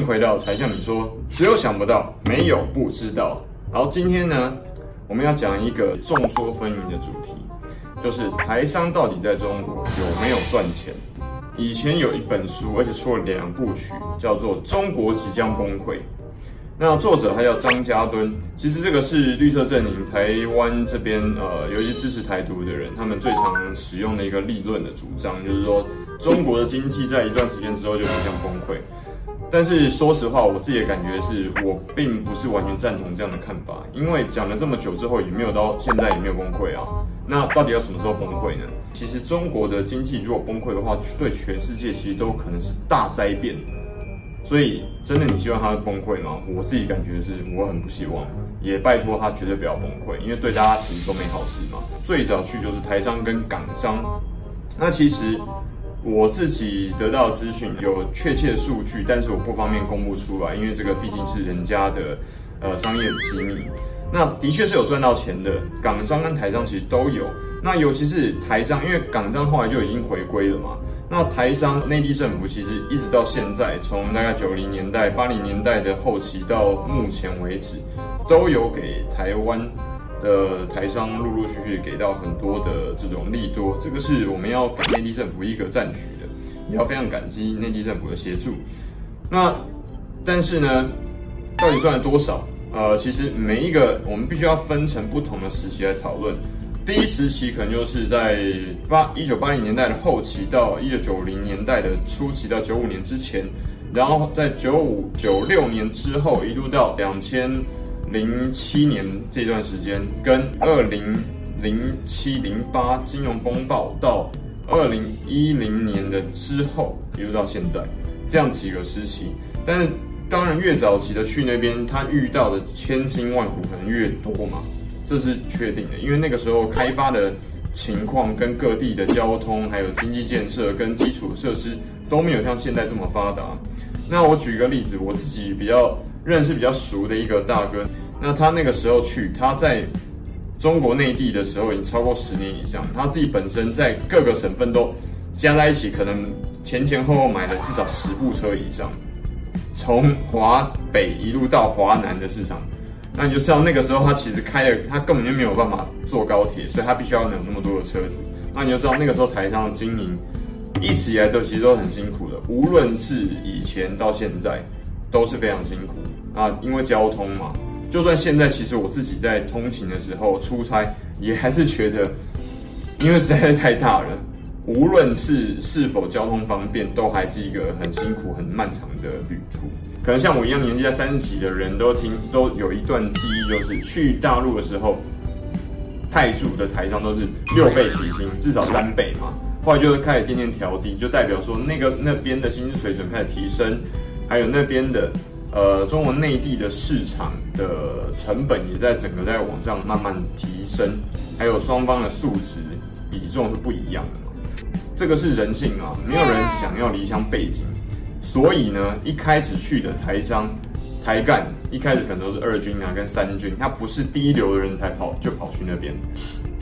回到才向你说，只有想不到，没有不知道。然后今天呢，我们要讲一个众说纷纭的主题，就是台商到底在中国有没有赚钱？以前有一本书，而且出了两部曲，叫做《中国即将崩溃》。那作者他叫张家敦，其实这个是绿色阵营台湾这边呃，有一些支持台独的人，他们最常使用的一个立论的主张，就是说中国的经济在一段时间之后就即将崩溃。但是说实话，我自己的感觉是我并不是完全赞同这样的看法，因为讲了这么久之后，也没有到现在也没有崩溃啊。那到底要什么时候崩溃呢？其实中国的经济如果崩溃的话，对全世界其实都可能是大灾变。所以，真的你希望它崩溃吗？我自己感觉是，我很不希望，也拜托它绝对不要崩溃，因为对大家其实都没好事嘛。最早去就是台商跟港商，那其实我自己得到的资讯有确切的数据，但是我不方便公布出来，因为这个毕竟是人家的呃商业机密。那的确是有赚到钱的，港商跟台商其实都有。那尤其是台商，因为港商后来就已经回归了嘛。那台商内地政府其实一直到现在，从大概九零年代、八零年代的后期到目前为止，都有给台湾的台商陆陆续续给到很多的这种利多，这个是我们要给内地政府一个赞许的，也要非常感激内地政府的协助。那但是呢，到底赚了多少？呃，其实每一个我们必须要分成不同的时期来讨论。第一时期可能就是在八一九八零年代的后期到一九九零年代的初期到九五年之前，然后在九五九六年之后一路到两千零七年这段时间，跟二零零七零八金融风暴到二零一零年的之后一路到现在这样几个时期，但是当然越早期的去那边，他遇到的千辛万苦可能越多嘛。这是确定的，因为那个时候开发的情况跟各地的交通，还有经济建设跟基础设施都没有像现在这么发达。那我举个例子，我自己比较认识比较熟的一个大哥，那他那个时候去，他在中国内地的时候已经超过十年以上，他自己本身在各个省份都加在一起，可能前前后后买了至少十部车以上，从华北一路到华南的市场。那你就知道那个时候他其实开了，他根本就没有办法坐高铁，所以他必须要有那么多的车子。那你就知道那个时候台商的经营一直以来都其实都很辛苦的，无论是以前到现在都是非常辛苦啊。因为交通嘛，就算现在其实我自己在通勤的时候出差，也还是觉得因为实在是太大了。无论是是否交通方便，都还是一个很辛苦、很漫长的旅途。可能像我一样年纪在三十几的人都听都有一段记忆，就是去大陆的时候，泰铢的台商都是六倍起薪，至少三倍嘛。后来就是开始渐渐调低，就代表说那个那边的薪资水准开始提升，还有那边的呃中国内地的市场的成本也在整个在往上慢慢提升，还有双方的素质比重是不一样的。这个是人性啊，没有人想要离乡背井，所以呢，一开始去的台商、台干，一开始可能都是二军啊跟三军，他不是第一流的人才跑就跑去那边。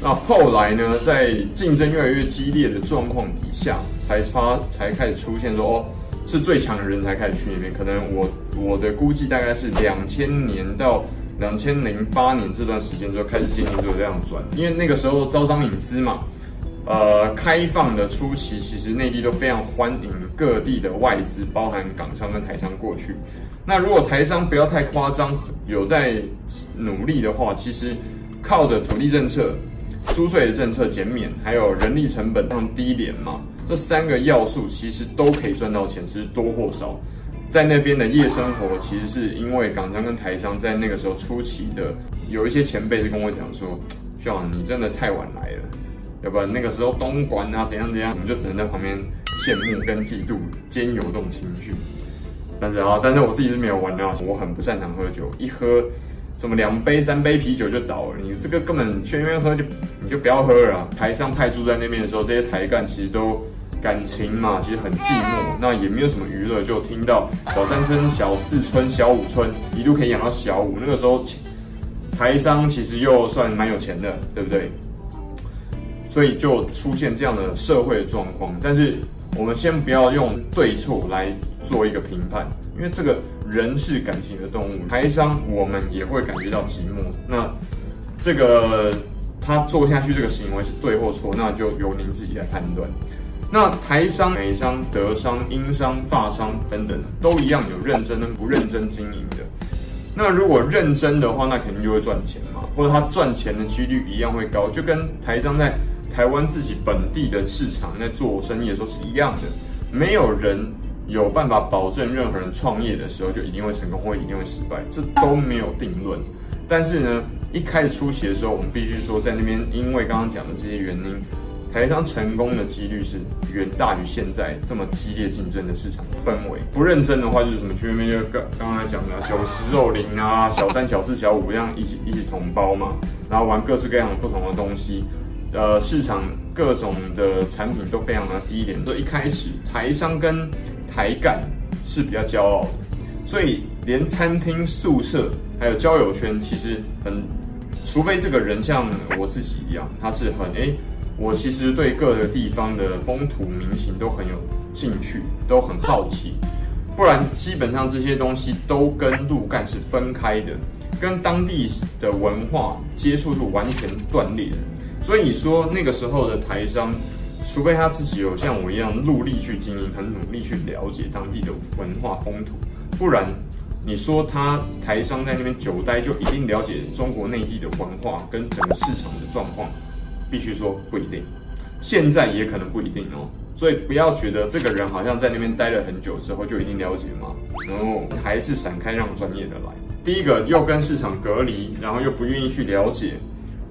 那后来呢，在竞争越来越激烈的状况底下，才发才开始出现说，哦，是最强的人才开始去那边。可能我我的估计大概是两千年到两千零八年这段时间之后开始渐渐就这样转，因为那个时候招商引资嘛。呃，开放的初期，其实内地都非常欢迎各地的外资，包含港商跟台商过去。那如果台商不要太夸张，有在努力的话，其实靠着土地政策、租税的政策减免，还有人力成本上低廉嘛，这三个要素其实都可以赚到钱，其实多或少。在那边的夜生活，其实是因为港商跟台商在那个时候初期的，有一些前辈是跟我讲说，John，你真的太晚来了。要不然那个时候东莞啊怎样怎样，我们就只能在旁边羡慕跟嫉妒兼有这种情绪。但是啊，但是我自己是没有玩的，我很不擅长喝酒，一喝什么两杯三杯啤酒就倒了。你这个根本去那边喝就你就不要喝了。台商派驻在那边的时候，这些台干其实都感情嘛，其实很寂寞，那也没有什么娱乐，就听到小三村、小四村、小五村，一路可以养到小五。那个时候台商其实又算蛮有钱的，对不对？所以就出现这样的社会状况，但是我们先不要用对错来做一个评判，因为这个人是感情的动物，台商我们也会感觉到寂寞。那这个他做下去这个行为是对或错，那就由您自己来判断。那台商、美商、德商、英商、法商等等，都一样有认真跟不认真经营的。那如果认真的话，那肯定就会赚钱嘛，或者他赚钱的几率一样会高，就跟台商在台湾自己本地的市场在做生意的时候是一样的。没有人有办法保证任何人创业的时候就一定会成功或一定会失败，这都没有定论。但是呢，一开始出席的时候，我们必须说在那边，因为刚刚讲的这些原因。台商成功的几率是远大于现在这么激烈竞争的市场氛围。不认真的话，就是什么去那边就刚刚才讲的酒池肉林啊，小三、小四、小五这样一起一起同包嘛，然后玩各式各样的不同的东西。呃，市场各种的产品都非常的低廉。所以一开始台商跟台干是比较骄傲的，所以连餐厅、宿舍还有交友圈，其实很，除非这个人像我自己一样，他是很哎。诶我其实对各个地方的风土民情都很有兴趣，都很好奇，不然基本上这些东西都跟陆干是分开的，跟当地的文化接触是完全断裂的。所以你说那个时候的台商，除非他自己有像我一样努力去经营，很努力去了解当地的文化风土，不然你说他台商在那边久待就一定了解中国内地的文化跟整个市场的状况。必须说不一定，现在也可能不一定哦，所以不要觉得这个人好像在那边待了很久之后就一定了解吗，然后还是闪开让专业的来。第一个又跟市场隔离，然后又不愿意去了解，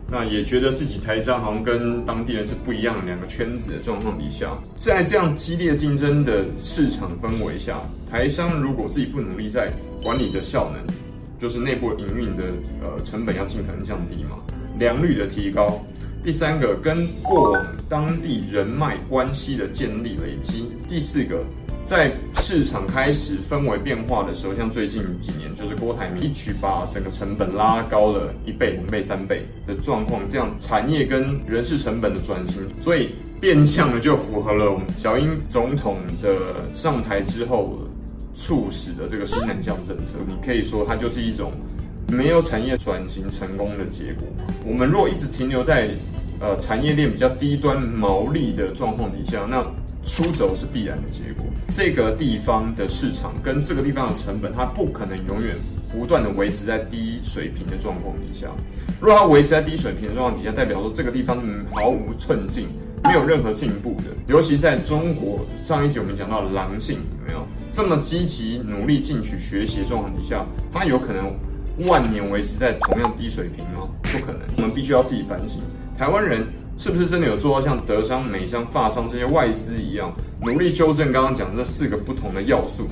那也觉得自己台商好像跟当地人是不一样的两个圈子的状况底下，在这样激烈竞争的市场氛围下，台商如果自己不努力在管理的效能，就是内部营运的呃成本要尽可能降低嘛，良率的提高。第三个，跟过往当地人脉关系的建立累积；第四个，在市场开始氛围变化的时候，像最近几年，就是郭台铭一举把整个成本拉高了一倍、两倍、三倍的状况，这样产业跟人事成本的转型，所以变相的就符合了我们小英总统的上台之后促使的这个新南向政策。你可以说它就是一种没有产业转型成功的结果。我们若一直停留在呃，产业链比较低端毛利的状况底下，那出走是必然的结果。这个地方的市场跟这个地方的成本，它不可能永远不断的维持在低水平的状况底下。如果它维持在低水平的状况底下，代表说这个地方毫无寸进，没有任何进步的。尤其在中国，上一集我们讲到狼性有没有这么积极努力进取学习的状况底下，它有可能万年维持在同样低水平吗？不可能。我们必须要自己反省。台湾人是不是真的有做到像德商、美商、法商这些外资一样，努力修正刚刚讲的这四个不同的要素，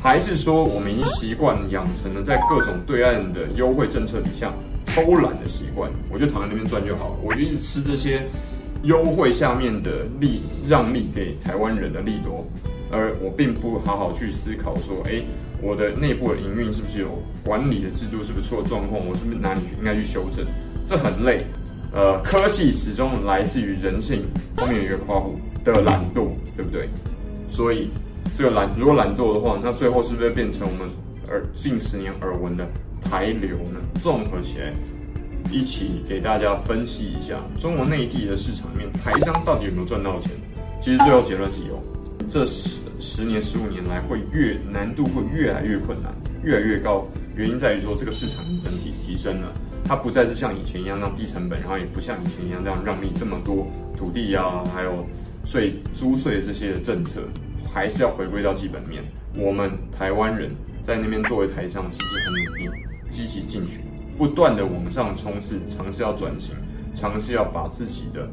还是说我们已经习惯养成了在各种对岸的优惠政策底下偷懒的习惯？我就躺在那边赚就好了，我就一直吃这些优惠下面的利让利给台湾人的利多，而我并不好好去思考说，哎，我的内部的营运是不是有管理的制度是不是出了状况？我是不是哪里应该去修正？这很累。呃，科技始终来自于人性，后面有一个括弧的懒惰，对不对？所以这个懒，如果懒惰的话，那最后是不是变成我们耳近十年耳闻的台流呢？综合起来，一起给大家分析一下中国内地的市场里面，台商到底有没有赚到钱？其实最后结论是有。这是十年、十五年来，会越难度会越来越困难，越来越高。原因在于说，这个市场整体提升了。它不再是像以前一样那样低成本，然后也不像以前一样这样让利这么多土地啊，还有税租税这些的政策，还是要回归到基本面。我们台湾人在那边作为台商，是不是很努力、积极进取，不断的往上冲刺，尝试要转型，尝试要把自己的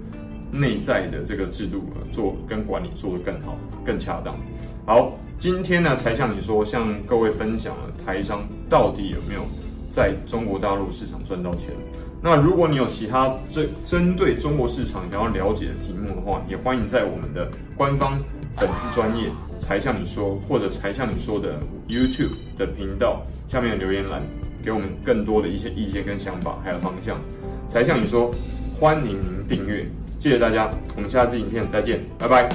内在的这个制度做跟管理做得更好、更恰当。好，今天呢才向你说，向各位分享了台商到底有没有。在中国大陆市场赚到钱。那如果你有其他针针对中国市场想要了解的题目的话，也欢迎在我们的官方粉丝专业才向你说，或者才向你说的 YouTube 的频道下面留言栏，给我们更多的一些意见跟想法，还有方向。才向你说，欢迎您订阅，谢谢大家我们下次影片再见拜拜。